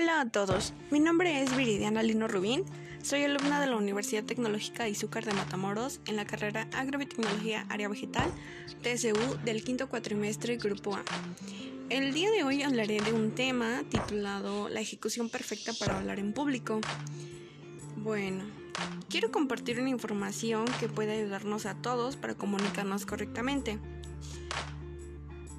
Hola a todos, mi nombre es Viridiana Lino Rubín, soy alumna de la Universidad Tecnológica de Izúcar de Matamoros en la carrera Agrobiotecnología Área Vegetal TSU del quinto cuatrimestre Grupo A. El día de hoy hablaré de un tema titulado La ejecución perfecta para hablar en público. Bueno, quiero compartir una información que puede ayudarnos a todos para comunicarnos correctamente.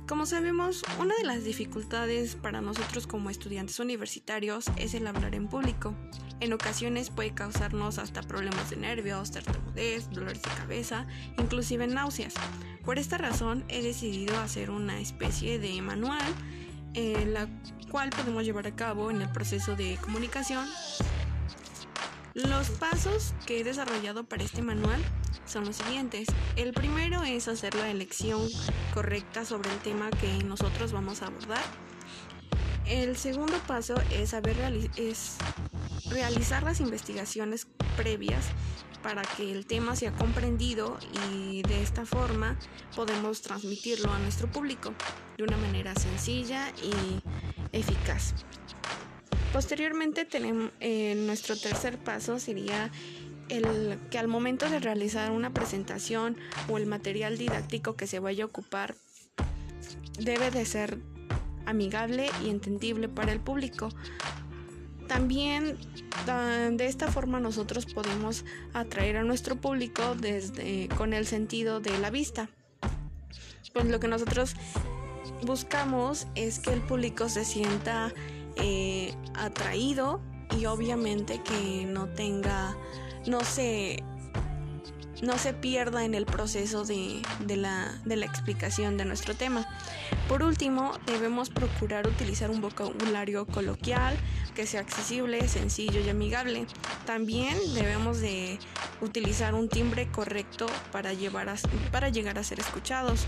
Como sabemos, una de las dificultades para nosotros como estudiantes universitarios es el hablar en público. En ocasiones puede causarnos hasta problemas de nervios, tartamudez, dolores de cabeza, inclusive náuseas. Por esta razón he decidido hacer una especie de manual en la cual podemos llevar a cabo en el proceso de comunicación. Los pasos que he desarrollado para este manual son los siguientes. El primero es hacer la elección correcta sobre el tema que nosotros vamos a abordar. El segundo paso es, saber es realizar las investigaciones previas para que el tema sea comprendido y de esta forma podemos transmitirlo a nuestro público de una manera sencilla y eficaz. Posteriormente tenemos eh, nuestro tercer paso sería el que al momento de realizar una presentación o el material didáctico que se vaya a ocupar debe de ser amigable y entendible para el público. También de esta forma nosotros podemos atraer a nuestro público desde con el sentido de la vista. Pues lo que nosotros buscamos es que el público se sienta eh, atraído y obviamente que no tenga no se, no se pierda en el proceso de, la, de la explicación de nuestro tema. Por último, debemos procurar utilizar un vocabulario coloquial que sea accesible, sencillo y amigable. También debemos de utilizar un timbre correcto para, llevar para llegar a ser escuchados.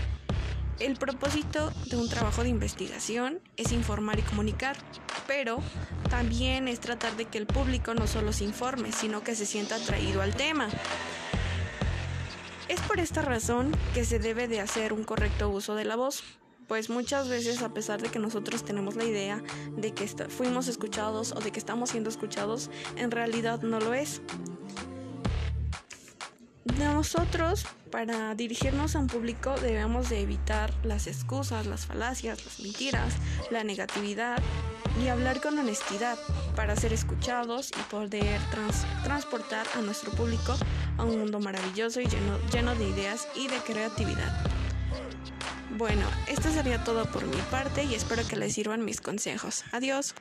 El propósito de un trabajo de investigación es informar y comunicar, pero también es tratar de que el público no solo se informe, sino que se sienta atraído al tema. Es por esta razón que se debe de hacer un correcto uso de la voz, pues muchas veces a pesar de que nosotros tenemos la idea de que fuimos escuchados o de que estamos siendo escuchados, en realidad no lo es. Nosotros, para dirigirnos a un público, debemos de evitar las excusas, las falacias, las mentiras, la negatividad y hablar con honestidad para ser escuchados y poder transportar a nuestro público a un mundo maravilloso y lleno, lleno de ideas y de creatividad. Bueno, esto sería todo por mi parte y espero que les sirvan mis consejos. Adiós.